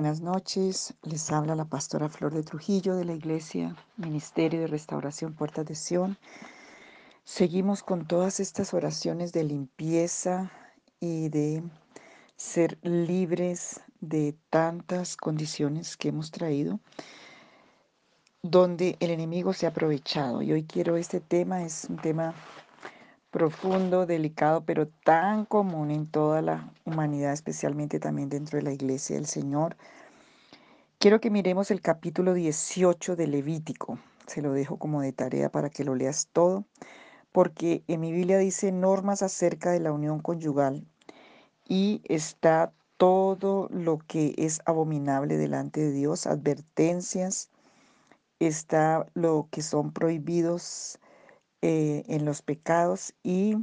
Buenas noches, les habla la pastora Flor de Trujillo de la Iglesia Ministerio de Restauración Puertas de Sion. Seguimos con todas estas oraciones de limpieza y de ser libres de tantas condiciones que hemos traído donde el enemigo se ha aprovechado. Y hoy quiero este tema, es un tema profundo, delicado, pero tan común en toda la humanidad, especialmente también dentro de la iglesia del Señor. Quiero que miremos el capítulo 18 de Levítico. Se lo dejo como de tarea para que lo leas todo, porque en mi Biblia dice normas acerca de la unión conyugal y está todo lo que es abominable delante de Dios, advertencias, está lo que son prohibidos eh, en los pecados y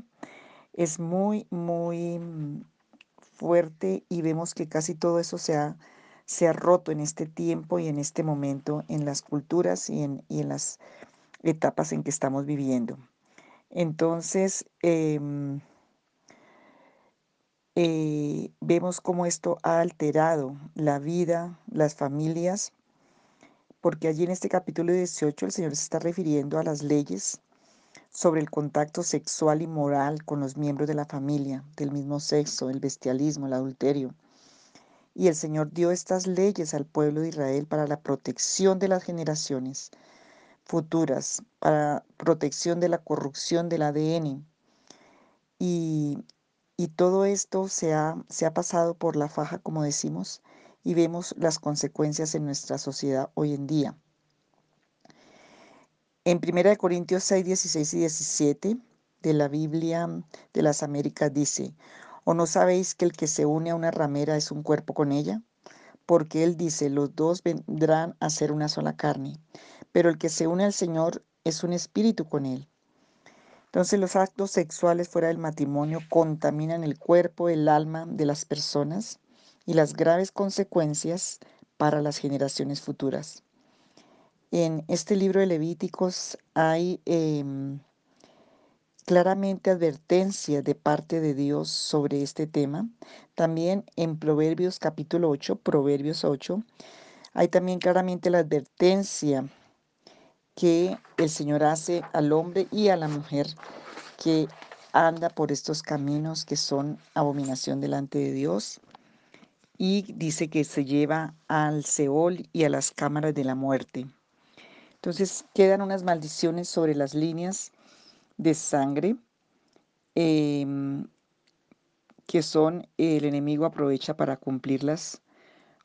es muy, muy mm, fuerte y vemos que casi todo eso se ha, se ha roto en este tiempo y en este momento en las culturas y en, y en las etapas en que estamos viviendo. Entonces, em, eh, vemos cómo esto ha alterado la vida, las familias, porque allí en este capítulo 18 el Señor se está refiriendo a las leyes sobre el contacto sexual y moral con los miembros de la familia del mismo sexo, el bestialismo, el adulterio. Y el Señor dio estas leyes al pueblo de Israel para la protección de las generaciones futuras, para protección de la corrupción del ADN. Y, y todo esto se ha, se ha pasado por la faja, como decimos, y vemos las consecuencias en nuestra sociedad hoy en día. En 1 Corintios 6, 16 y 17 de la Biblia de las Américas dice, ¿o no sabéis que el que se une a una ramera es un cuerpo con ella? Porque él dice, los dos vendrán a ser una sola carne, pero el que se une al Señor es un espíritu con él. Entonces los actos sexuales fuera del matrimonio contaminan el cuerpo, el alma de las personas y las graves consecuencias para las generaciones futuras. En este libro de Levíticos hay em, claramente advertencia de parte de Dios sobre este tema. También en Proverbios capítulo 8, Proverbios 8, hay también claramente la advertencia que el Señor hace al hombre y a la mujer que anda por estos caminos que son abominación delante de Dios. Y dice que se lleva al Seol y a las cámaras de la muerte. Entonces quedan unas maldiciones sobre las líneas de sangre em, que son el enemigo aprovecha para cumplirlas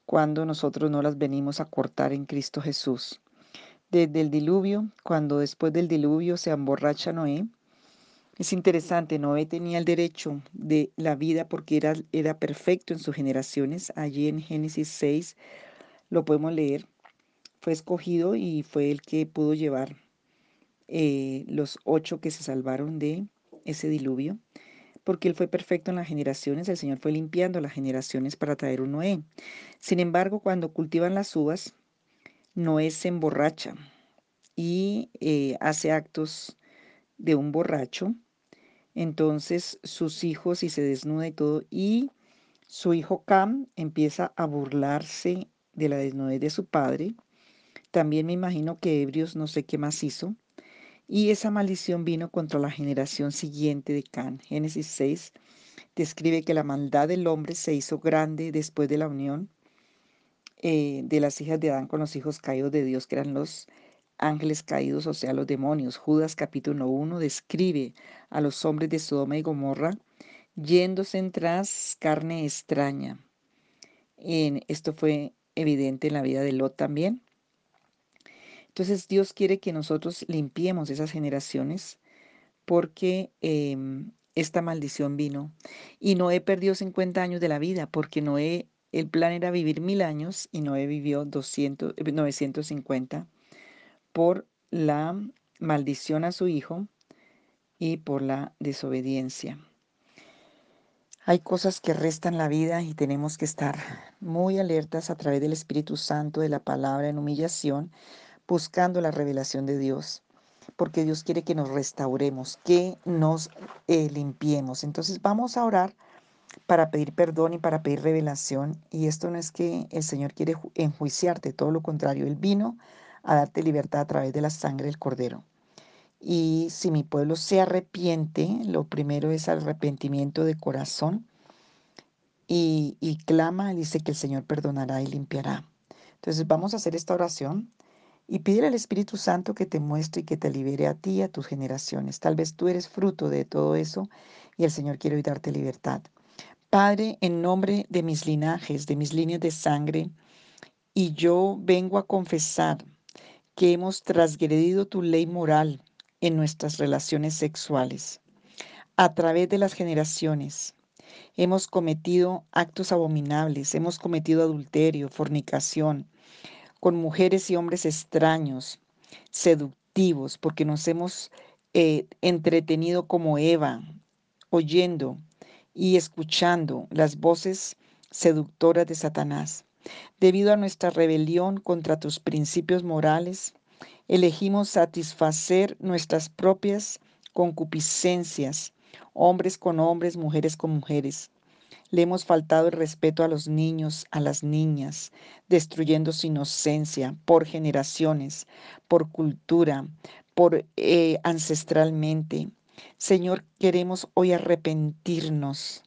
cuando nosotros no las venimos a cortar en Cristo Jesús. Desde el diluvio, cuando después del diluvio se emborracha Noé, es interesante, Noé tenía el derecho de la vida porque era, era perfecto en sus generaciones. Allí en Génesis 6 lo podemos leer fue escogido y fue el que pudo llevar eh, los ocho que se salvaron de ese diluvio, porque él fue perfecto en las generaciones, el Señor fue limpiando las generaciones para traer un Noé. Sin embargo, cuando cultivan las uvas, Noé se emborracha y eh, hace actos de un borracho. Entonces sus hijos y se desnuda y todo, y su hijo Cam empieza a burlarse de la desnudez de su padre también me imagino que ebrios no sé qué más hizo. Y esa maldición vino contra la generación siguiente de Can. Génesis 6 describe que la maldad del hombre se hizo grande después de la unión eh, de las hijas de Adán con los hijos caídos de Dios, que eran los ángeles caídos, o sea, los demonios. Judas capítulo 1 describe a los hombres de Sodoma y Gomorra yéndose en tras carne extraña. En, esto fue evidente en la vida de Lot también. Entonces Dios quiere que nosotros limpiemos esas generaciones porque em, esta maldición vino. Y Noé perdió 50 años de la vida porque Noé, el plan era vivir mil años y Noé vivió 200, 950 eh, por la maldición a su hijo y por la desobediencia. Hay cosas que restan la vida y tenemos que estar muy alertas a través del Espíritu Santo, de la palabra en humillación, buscando la revelación de Dios, porque Dios quiere que nos restauremos, que nos eh, limpiemos. Entonces vamos a orar para pedir perdón y para pedir revelación. Y esto no es que el Señor quiere enjuiciarte, todo lo contrario, Él vino a darte libertad a través de la sangre del Cordero. Y si mi pueblo se arrepiente, lo primero es arrepentimiento de corazón y, y clama, dice que el Señor perdonará y limpiará. Entonces vamos a hacer esta oración y pídele al Espíritu Santo que te muestre y que te libere a ti y a tus generaciones. Tal vez tú eres fruto de todo eso y el Señor quiere hoy darte libertad. Padre, en nombre de mis linajes, de mis líneas de sangre, y yo vengo a confesar que hemos transgredido tu ley moral en nuestras relaciones sexuales. A través de las generaciones hemos cometido actos abominables, hemos cometido adulterio, fornicación, con mujeres y hombres extraños, seductivos, porque nos hemos eh, entretenido como Eva, oyendo y escuchando las voces seductoras de Satanás. Debido a nuestra rebelión contra tus principios morales, elegimos satisfacer nuestras propias concupiscencias, hombres con hombres, mujeres con mujeres. Le hemos faltado el respeto a los niños, a las niñas, destruyendo su inocencia por generaciones, por cultura, por eh, ancestralmente. Señor, queremos hoy arrepentirnos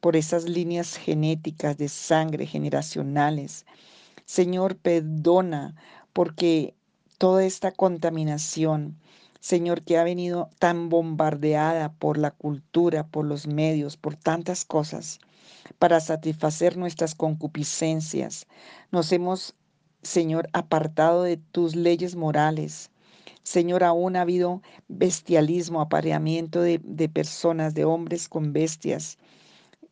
por esas líneas genéticas de sangre generacionales. Señor, perdona porque toda esta contaminación, Señor, que ha venido tan bombardeada por la cultura, por los medios, por tantas cosas, para satisfacer nuestras concupiscencias. Nos hemos, Señor, apartado de tus leyes morales. Señor, aún ha habido bestialismo, apareamiento de, de personas, de hombres con bestias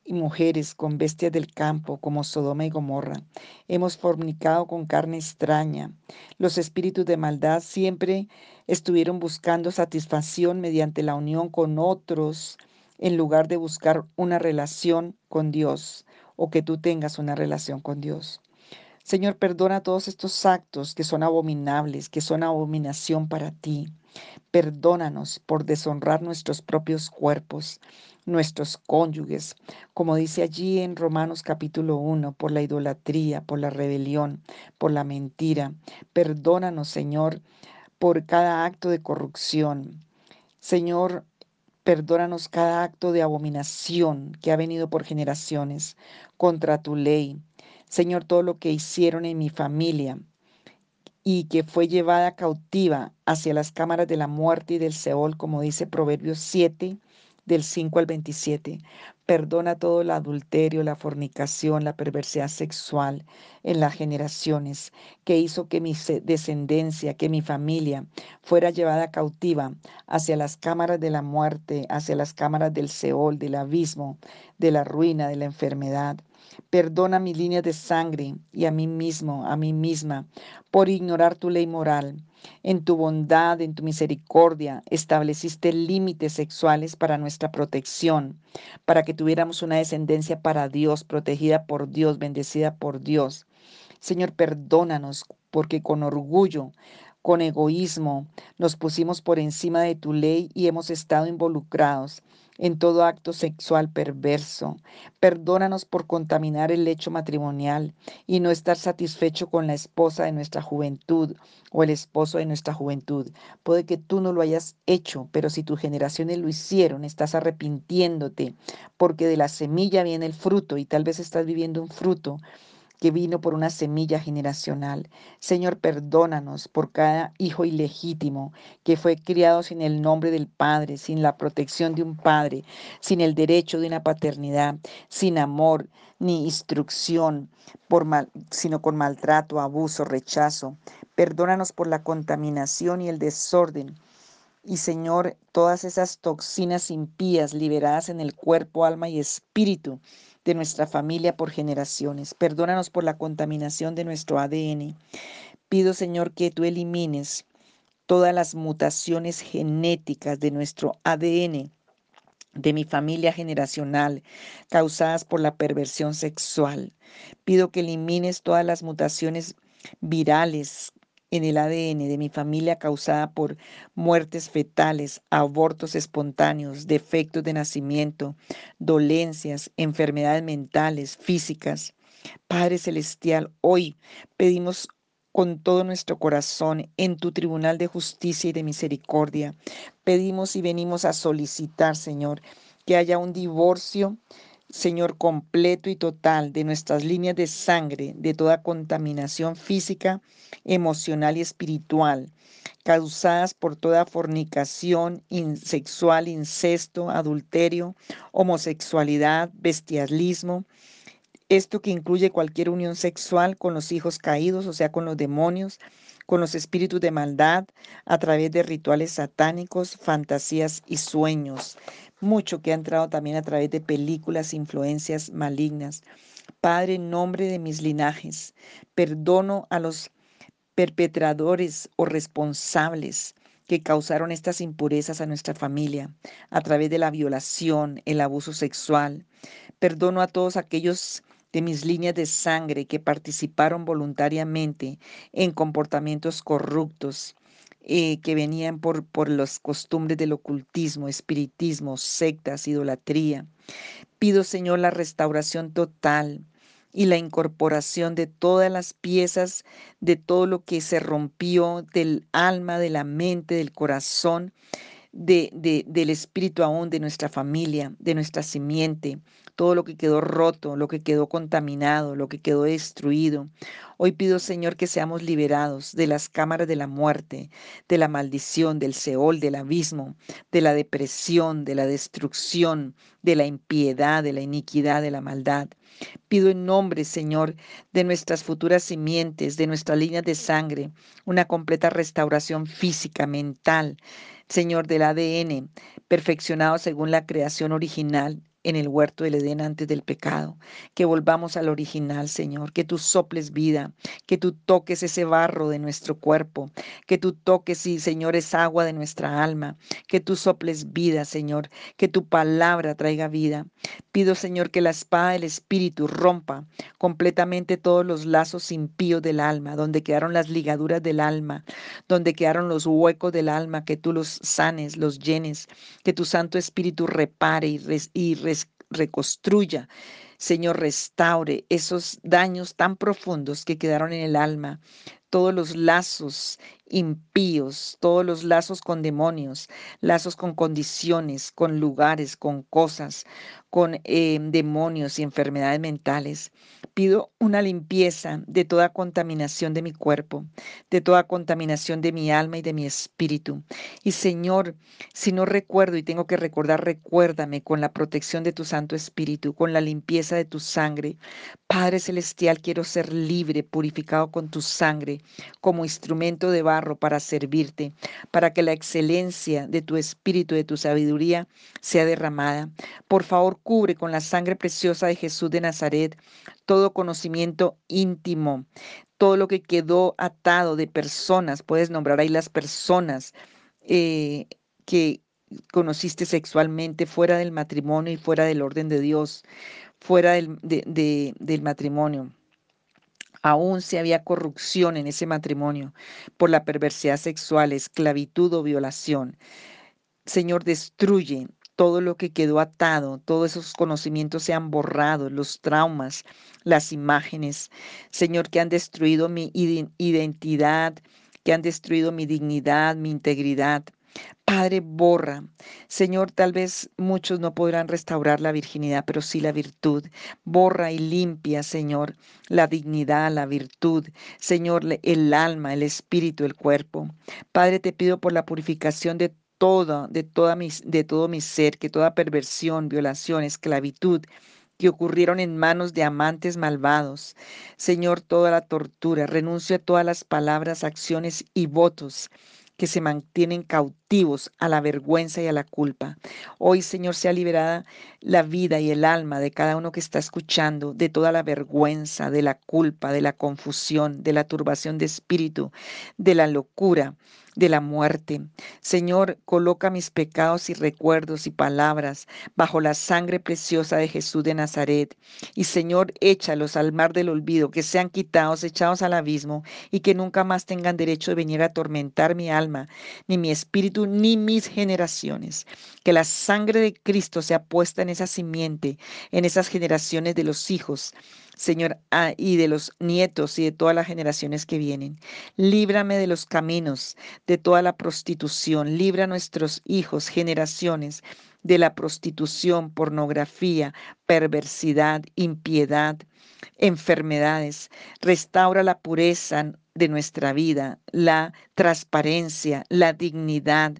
y mujeres con bestias del campo, como Sodoma y Gomorra. Hemos fornicado con carne extraña. Los espíritus de maldad siempre estuvieron buscando satisfacción mediante la unión con otros, en lugar de buscar una relación con Dios o que tú tengas una relación con Dios. Señor, perdona todos estos actos que son abominables, que son abominación para ti. Perdónanos por deshonrar nuestros propios cuerpos, nuestros cónyuges, como dice allí en Romanos capítulo 1, por la idolatría, por la rebelión, por la mentira. Perdónanos, Señor, por cada acto de corrupción. Señor, perdónanos cada acto de abominación que ha venido por generaciones contra tu ley. Señor, todo lo que hicieron en mi familia y que fue llevada cautiva hacia las cámaras de la muerte y del Seol, como dice Proverbios 7, del 5 al 27. Perdona todo el adulterio, la fornicación, la perversidad sexual en las generaciones, que hizo que mi descendencia, que mi familia fuera llevada cautiva hacia las cámaras de la muerte, hacia las cámaras del Seol, del abismo, de la ruina, de la enfermedad. Perdona mis líneas de sangre y a mí mismo, a mí misma, por ignorar tu ley moral. En tu bondad, en tu misericordia, estableciste límites sexuales para nuestra protección, para que tuviéramos una descendencia para Dios, protegida por Dios, bendecida por Dios. Señor, perdónanos porque con orgullo con egoísmo nos pusimos por encima de tu ley y hemos estado involucrados en todo acto sexual perverso. Perdónanos por contaminar el lecho matrimonial y no estar satisfecho con la esposa de nuestra juventud o el esposo de nuestra juventud. Puede que tú no lo hayas hecho, pero si tus generaciones lo hicieron, estás arrepintiéndote porque de la semilla viene el fruto y tal vez estás viviendo un fruto que vino por una semilla generacional. Señor, perdónanos por cada hijo ilegítimo que fue criado sin el nombre del Padre, sin la protección de un Padre, sin el derecho de una paternidad, sin amor ni instrucción, sino con maltrato, abuso, rechazo. Perdónanos por la contaminación y el desorden y Señor, todas esas toxinas impías liberadas en el cuerpo, alma y espíritu de nuestra familia por generaciones. Perdónanos por la contaminación de nuestro ADN. Pido, Señor, que tú elimines todas las mutaciones genéticas de nuestro ADN de mi familia generacional causadas por la perversión sexual. Pido que elimines todas las mutaciones virales en el ADN de mi familia causada por muertes fetales, abortos espontáneos, defectos de nacimiento, dolencias, enfermedades mentales, físicas. Padre Celestial, hoy pedimos con todo nuestro corazón en tu tribunal de justicia y de misericordia. Pedimos y venimos a solicitar, Señor, que haya un divorcio Señor, completo y total de nuestras líneas de sangre, de toda contaminación física, emocional y espiritual, causadas por toda fornicación sexual, incesto, adulterio, homosexualidad, bestialismo, esto que incluye cualquier unión sexual con los hijos caídos, o sea, con los demonios, con los espíritus de maldad, a través de rituales satánicos, fantasías y sueños mucho que ha entrado también a través de películas, influencias malignas. Padre, en nombre de mis linajes, perdono a los perpetradores o responsables que causaron estas impurezas a nuestra familia a través de la violación, el abuso sexual. Perdono a todos aquellos de mis líneas de sangre que participaron voluntariamente en comportamientos corruptos, eh, que venían por, por las costumbres del ocultismo, espiritismo, sectas, idolatría. Pido, Señor, la restauración total y la incorporación de todas las piezas, de todo lo que se rompió del alma, de la mente, del corazón, de, de, del espíritu aún de nuestra familia, de nuestra simiente, todo lo que quedó roto, lo que quedó contaminado, lo que quedó destruido. Hoy pido, Señor, que seamos liberados de las cámaras de la muerte, de la maldición, del Seol, del abismo, de la depresión, de la destrucción, de la impiedad, de la iniquidad, de la maldad. Pido en nombre, Señor, de nuestras futuras simientes, de nuestras líneas de sangre, una completa restauración física, mental, Señor del ADN, perfeccionado según la creación original en el huerto del Edén antes del pecado. Que volvamos al original, Señor. Que tú soples vida, que tú toques ese barro de nuestro cuerpo, que tú toques, sí, Señor, esa agua de nuestra alma, que tú soples vida, Señor, que tu palabra traiga vida. Pido, Señor, que la espada del Espíritu rompa completamente todos los lazos impíos del alma, donde quedaron las ligaduras del alma, donde quedaron los huecos del alma, que tú los sanes, los llenes, que tu Santo Espíritu repare y, y reconstruya. Señor, restaure esos daños tan profundos que quedaron en el alma, todos los lazos impíos, todos los lazos con demonios, lazos con condiciones, con lugares, con cosas, con eh, demonios y enfermedades mentales. Pido una limpieza de toda contaminación de mi cuerpo, de toda contaminación de mi alma y de mi espíritu. Y Señor, si no recuerdo y tengo que recordar, recuérdame con la protección de tu Santo Espíritu, con la limpieza de tu sangre. Padre Celestial, quiero ser libre, purificado con tu sangre, como instrumento de barro para servirte, para que la excelencia de tu Espíritu, de tu sabiduría, sea derramada. Por favor, cubre con la sangre preciosa de Jesús de Nazaret todo conocimiento íntimo, todo lo que quedó atado de personas, puedes nombrar ahí las personas eh, que conociste sexualmente fuera del matrimonio y fuera del orden de Dios, fuera del, del matrimonio. Aún si había corrupción en ese matrimonio por la perversidad sexual, esclavitud o violación. Señor, destruye todo lo que quedó atado, todos esos conocimientos se han borrado, los traumas, las imágenes, Señor, que han destruido mi identidad, que han destruido mi dignidad, mi integridad. Padre, borra. Señor, tal vez muchos no podrán restaurar la virginidad, pero sí la virtud. Borra y limpia, Señor, la dignidad, la virtud. Señor, el alma, el espíritu, el cuerpo. Padre, te pido por la purificación de todo, de, toda de todo mi ser, que toda perversión, violación, esclavitud, que ocurrieron en manos de amantes malvados. Señor, toda la tortura, renuncio a todas las palabras, acciones y votos que se mantienen cautivos a la vergüenza y a la culpa. Hoy, Señor, sea liberada la vida y el alma de cada uno que está escuchando de toda la vergüenza, de la culpa, de la confusión, de la turbación de espíritu, de la locura. De la muerte. Señor, coloca mis pecados y recuerdos y palabras bajo la sangre preciosa de Jesús de Nazaret. Y Señor, échalos al mar del olvido, que sean quitados, echados al abismo y que nunca más tengan derecho de venir a atormentar mi alma, ni mi espíritu, ni mis generaciones. Que la sangre de Cristo sea puesta en esa simiente, en esas generaciones de los hijos Señor, ah, y de los nietos y de todas las generaciones que vienen. Líbrame de los caminos, de toda la prostitución. Libra a nuestros hijos, generaciones, de la prostitución, pornografía, perversidad, impiedad, enfermedades. Restaura la pureza de nuestra vida, la transparencia, la dignidad.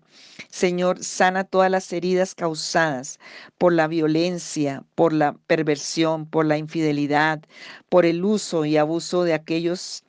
Señor, sana todas las heridas causadas por la violencia, por la perversión, por la infidelidad, por el uso y abuso de aquellos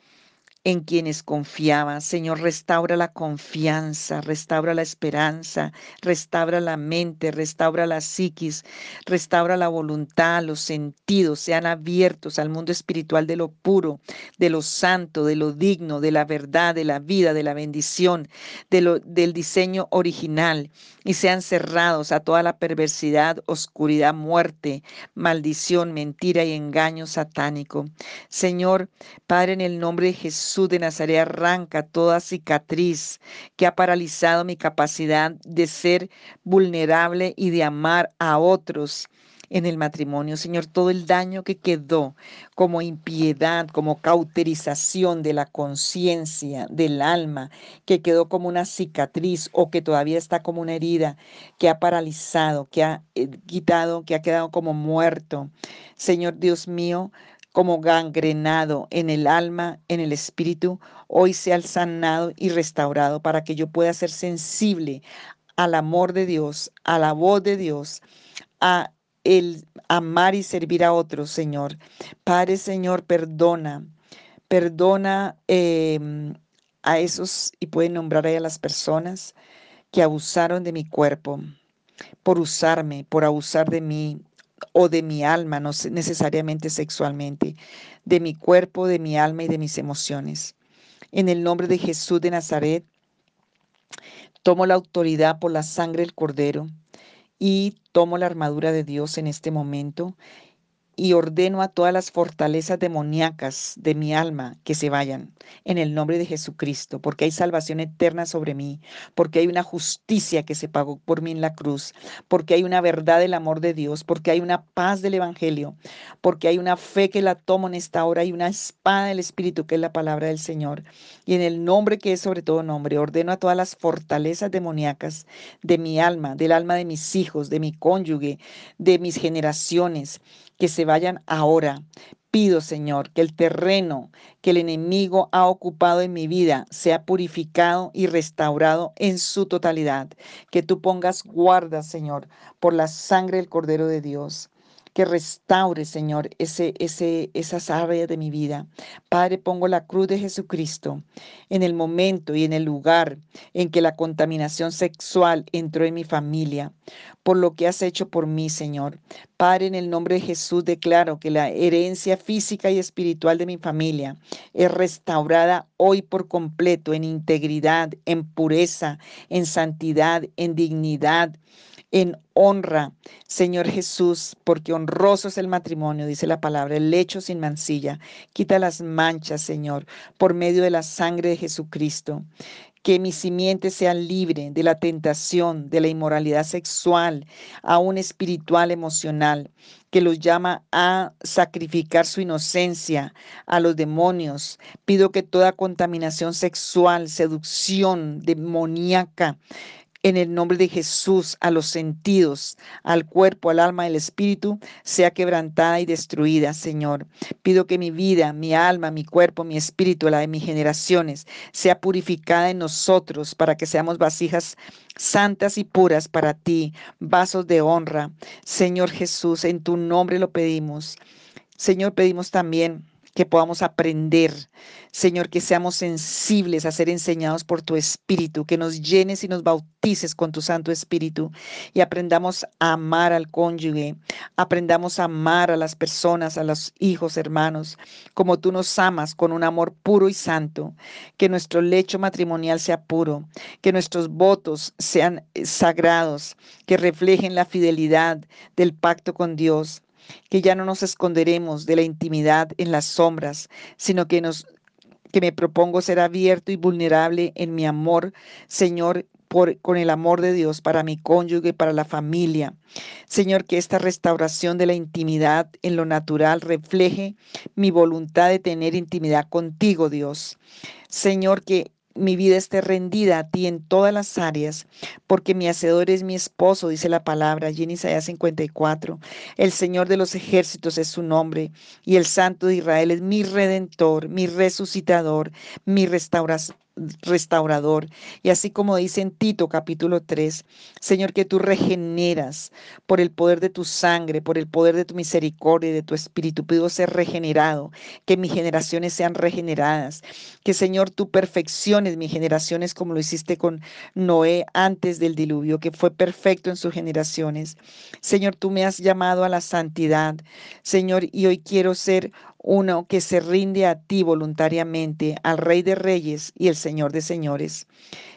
en quienes confiaba. Señor, restaura la confianza, restaura la esperanza, restaura la mente, restaura la psiquis, restaura la voluntad, los sentidos, sean abiertos al mundo espiritual de lo puro, de lo santo, de lo digno, de la verdad, de la vida, de la bendición, del diseño original, y sean cerrados a toda la perversidad, oscuridad, muerte, maldición, mentira y engaño satánico. Señor, Padre, en el nombre de Jesús, de Nazaret arranca toda cicatriz que ha paralizado mi capacidad de ser vulnerable y de amar a otros en el matrimonio. Señor, todo el daño que quedó como impiedad, como cauterización de la conciencia, del alma, que quedó como una cicatriz o que todavía está como una herida, que ha paralizado, que ha eh, quitado, que ha quedado como muerto. Señor Dios mío, como gangrenado en el alma, en el espíritu, hoy sea sanado y restaurado para que yo pueda ser sensible al amor de Dios, a la voz de Dios, a el amar y servir a otros, Señor. Padre, Señor, perdona, perdona em, a esos, y pueden nombrar ahí a las personas que abusaron de mi cuerpo, por usarme, por abusar de mí, o de mi alma, no necesariamente sexualmente, de mi cuerpo, de mi alma y de mis emociones. En el nombre de Jesús de Nazaret, tomo la autoridad por la sangre del cordero y tomo la armadura de Dios en este momento y ordeno a todas las fortalezas demoníacas de mi alma que se vayan en el nombre de Jesucristo, porque hay salvación eterna sobre mí, porque hay una justicia que se pagó por mí en la cruz, porque hay una verdad del amor de Dios, porque hay una paz del Evangelio, porque hay una fe que la tomo en esta hora y una espada del Espíritu que es la palabra del Señor. Y en el nombre que es sobre todo nombre, ordeno a todas las fortalezas demoníacas de mi alma, del alma de mis hijos, de mi cónyuge, de mis generaciones, que se vayan ahora. Pido, Señor, que el terreno que el enemigo ha ocupado en mi vida sea purificado y restaurado en su totalidad. Que tú pongas guarda, Señor, por la sangre del Cordero de Dios que restaure, Señor, ese, ese, esas áreas de mi vida. Padre, pongo la cruz de Jesucristo en el momento y en el lugar en que la contaminación sexual entró en mi familia, por lo que has hecho por mí, Señor. Padre, en el nombre de Jesús declaro que la herencia física y espiritual de mi familia es restaurada hoy por completo en integridad, en pureza, en santidad, en dignidad, en honra, Señor Jesús, porque honroso es el matrimonio, dice la palabra, el lecho sin mancilla. Quita las manchas, Señor, por medio de la sangre de Jesucristo. Que mi simiente sea libre de la tentación, de la inmoralidad sexual, aún espiritual, emocional, que los llama a sacrificar su inocencia a los demonios. Pido que toda contaminación sexual, seducción demoníaca, en el nombre de Jesús a los sentidos, al cuerpo, al alma, al espíritu, sea quebrantada y destruida, Señor. Pido que mi vida, mi alma, mi cuerpo, mi espíritu, la de mis generaciones, sea purificada en nosotros para que seamos vasijas santas y puras para ti, vasos de honra. Señor Jesús, en tu nombre lo pedimos. Señor, pedimos también que podamos aprender, Señor, que seamos sensibles a ser enseñados por tu Espíritu, que nos llenes y nos bautices con tu Santo Espíritu y aprendamos a amar al cónyuge, aprendamos a amar a las personas, a los hijos, hermanos, como tú nos amas con un amor puro y santo, que nuestro lecho matrimonial sea puro, que nuestros votos sean eh, sagrados, que reflejen la fidelidad del pacto con Dios que ya no nos esconderemos de la intimidad en las sombras, sino que nos que me propongo ser abierto y vulnerable en mi amor, Señor, por, con el amor de Dios para mi cónyuge, para la familia. Señor, que esta restauración de la intimidad en lo natural refleje mi voluntad de tener intimidad contigo, Dios. Señor, que mi vida esté rendida a ti en todas las áreas, porque mi hacedor es mi esposo, dice la palabra allí en Isaías 54. El Señor de los ejércitos es su nombre, y el Santo de Israel es mi redentor, mi resucitador, mi restauración restaurador. Y así como dice en Tito capítulo 3, Señor, que tú regeneras por el poder de tu sangre, por el poder de tu misericordia y de tu espíritu. Pido ser regenerado, que mis generaciones sean regeneradas, que Señor tú perfecciones mis generaciones como lo hiciste con Noé antes del diluvio, que fue perfecto en sus generaciones. Señor, tú me has llamado a la santidad, Señor, y hoy quiero ser uno que se rinde a ti voluntariamente, al Rey de Reyes y el Señor de Señores.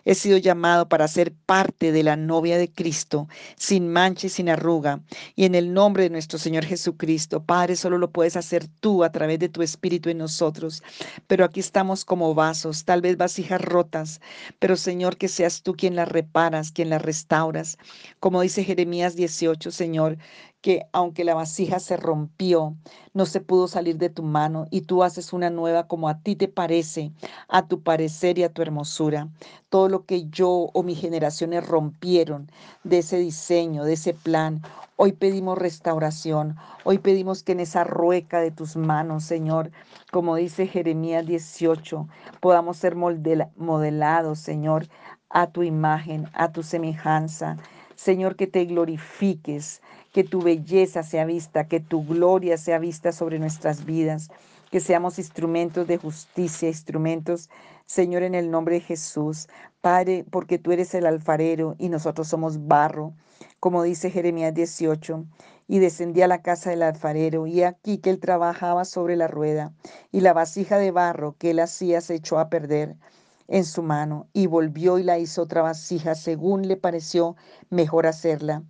He sido llamado para ser parte de la novia de Cristo, sin mancha y sin arruga. Y en el nombre de nuestro Señor Jesucristo, Padre, solo lo puedes hacer tú a través de tu Espíritu en nosotros. Pero aquí estamos como vasos, tal vez vasijas rotas, pero Señor, que seas tú quien las reparas, quien las restauras. Como dice Jeremías 18, Señor, que aunque la vasija se rompió, no se pudo salir de tu mano y tú haces una nueva como a ti te parece, a tu parecer y a tu hermosura. Todo lo que yo o mis generaciones rompieron de ese diseño, de ese plan, hoy pedimos restauración, hoy pedimos que en esa rueca de tus manos, Señor, como dice Jeremías 18, podamos ser modelados, Señor, a tu imagen, a tu semejanza. Señor, que te glorifiques, que tu belleza sea vista, que tu gloria sea vista sobre nuestras vidas, que seamos instrumentos de justicia, instrumentos, Señor, en el nombre de Jesús. Padre, porque tú eres el alfarero y nosotros somos barro, como dice Jeremías 18. Y descendí a la casa del alfarero, y aquí que él trabajaba sobre la rueda, y la vasija de barro que él hacía se echó a perder en su mano y volvió y la hizo otra vasija según le pareció mejor hacerla.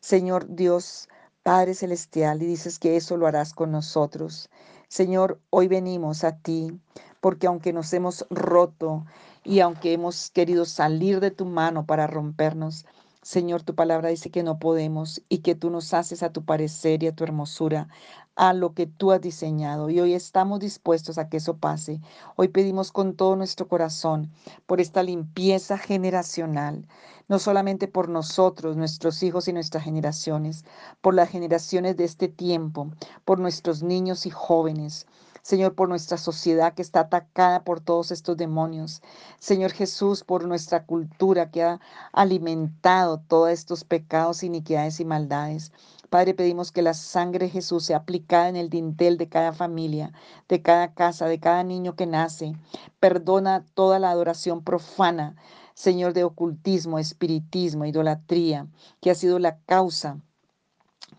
Señor Dios, Padre Celestial, y dices que eso lo harás con nosotros. Señor, hoy venimos a ti porque aunque nos hemos roto y aunque hemos querido salir de tu mano para rompernos, Señor, tu palabra dice que no podemos y que tú nos haces a tu parecer y a tu hermosura, a lo que tú has diseñado. Y hoy estamos dispuestos a que eso pase. Hoy pedimos con todo nuestro corazón por esta limpieza generacional, no solamente por nosotros, nuestros hijos y nuestras generaciones, por las generaciones de este tiempo, por nuestros niños y jóvenes. Señor, por nuestra sociedad que está atacada por todos estos demonios. Señor Jesús, por nuestra cultura que ha alimentado todos estos pecados, iniquidades y maldades. Padre, pedimos que la sangre de Jesús sea aplicada en el dintel de cada familia, de cada casa, de cada niño que nace. Perdona toda la adoración profana, Señor, de ocultismo, espiritismo, idolatría, que ha sido la causa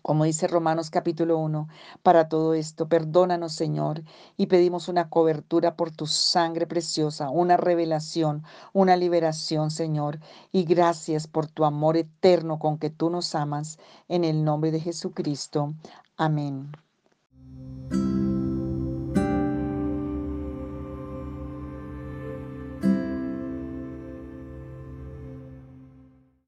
como dice Romanos capítulo 1, para todo esto, perdónanos Señor y pedimos una cobertura por tu sangre preciosa, una revelación, una liberación Señor. Y gracias por tu amor eterno con que tú nos amas, en el nombre de Jesucristo. Amén.